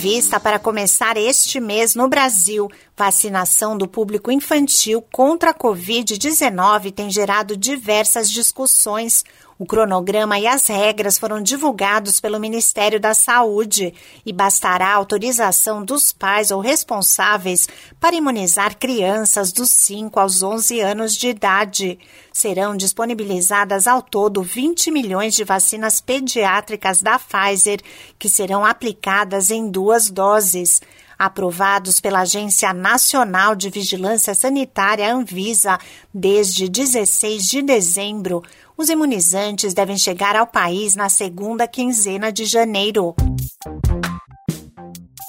prevista para começar este mês no Brasil. Vacinação do público infantil contra a Covid-19 tem gerado diversas discussões. O cronograma e as regras foram divulgados pelo Ministério da Saúde e bastará a autorização dos pais ou responsáveis para imunizar crianças dos 5 aos 11 anos de idade. Serão disponibilizadas ao todo 20 milhões de vacinas pediátricas da Pfizer, que serão aplicadas em duas doses aprovados pela Agência Nacional de Vigilância Sanitária Anvisa desde 16 de dezembro. Os imunizantes devem chegar ao país na segunda quinzena de janeiro.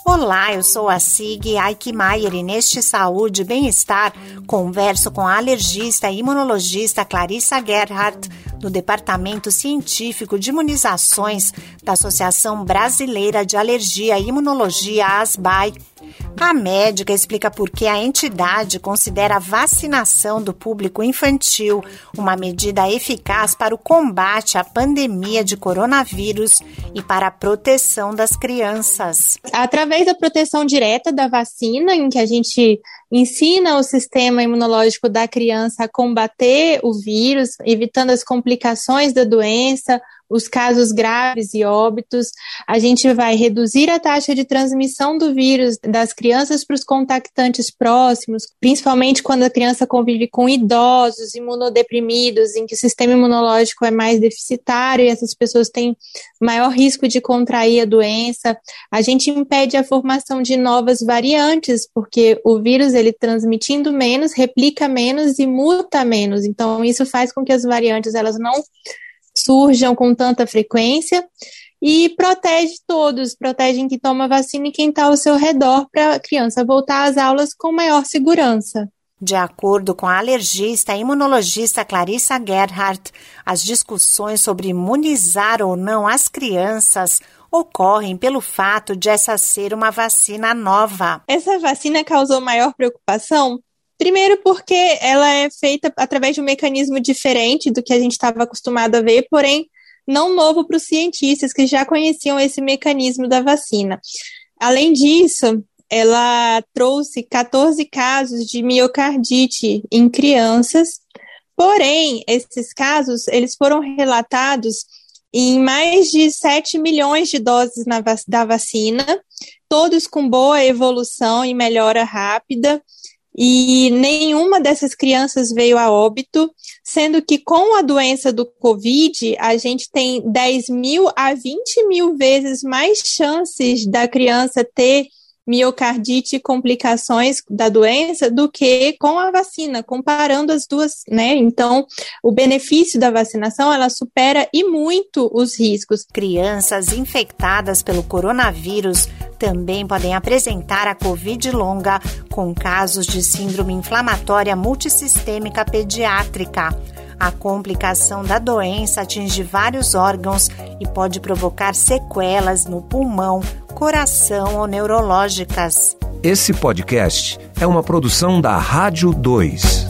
Olá, eu sou a Sig Aikmaier e neste Saúde e Bem-Estar converso com a alergista e imunologista Clarissa Gerhardt do Departamento Científico de Imunizações da Associação Brasileira de Alergia e Imunologia, ASBAI. A médica explica por que a entidade considera a vacinação do público infantil uma medida eficaz para o combate à pandemia de coronavírus e para a proteção das crianças. Através da proteção direta da vacina, em que a gente ensina o sistema imunológico da criança a combater o vírus, evitando as complicações da doença, os casos graves e óbitos. A gente vai reduzir a taxa de transmissão do vírus das crianças para os contactantes próximos, principalmente quando a criança convive com idosos, imunodeprimidos, em que o sistema imunológico é mais deficitário e essas pessoas têm maior risco de contrair a doença. A gente impede a formação de novas variantes, porque o vírus ele transmitindo menos, replica menos e muta menos. Então isso faz com que as variantes elas não surjam com tanta frequência e protege todos, protege quem toma vacina e quem está ao seu redor para a criança voltar às aulas com maior segurança. De acordo com a alergista e imunologista Clarissa Gerhardt, as discussões sobre imunizar ou não as crianças ocorrem pelo fato de essa ser uma vacina nova. Essa vacina causou maior preocupação Primeiro, porque ela é feita através de um mecanismo diferente do que a gente estava acostumado a ver, porém não novo para os cientistas que já conheciam esse mecanismo da vacina. Além disso, ela trouxe 14 casos de miocardite em crianças, porém, esses casos eles foram relatados em mais de 7 milhões de doses na, da vacina, todos com boa evolução e melhora rápida e nenhuma dessas crianças veio a óbito, sendo que com a doença do Covid, a gente tem 10 mil a 20 mil vezes mais chances da criança ter miocardite e complicações da doença do que com a vacina, comparando as duas, né? Então, o benefício da vacinação, ela supera e muito os riscos. Crianças infectadas pelo coronavírus também podem apresentar a Covid longa, com casos de síndrome inflamatória multissistêmica pediátrica. A complicação da doença atinge vários órgãos e pode provocar sequelas no pulmão, coração ou neurológicas. Esse podcast é uma produção da Rádio 2.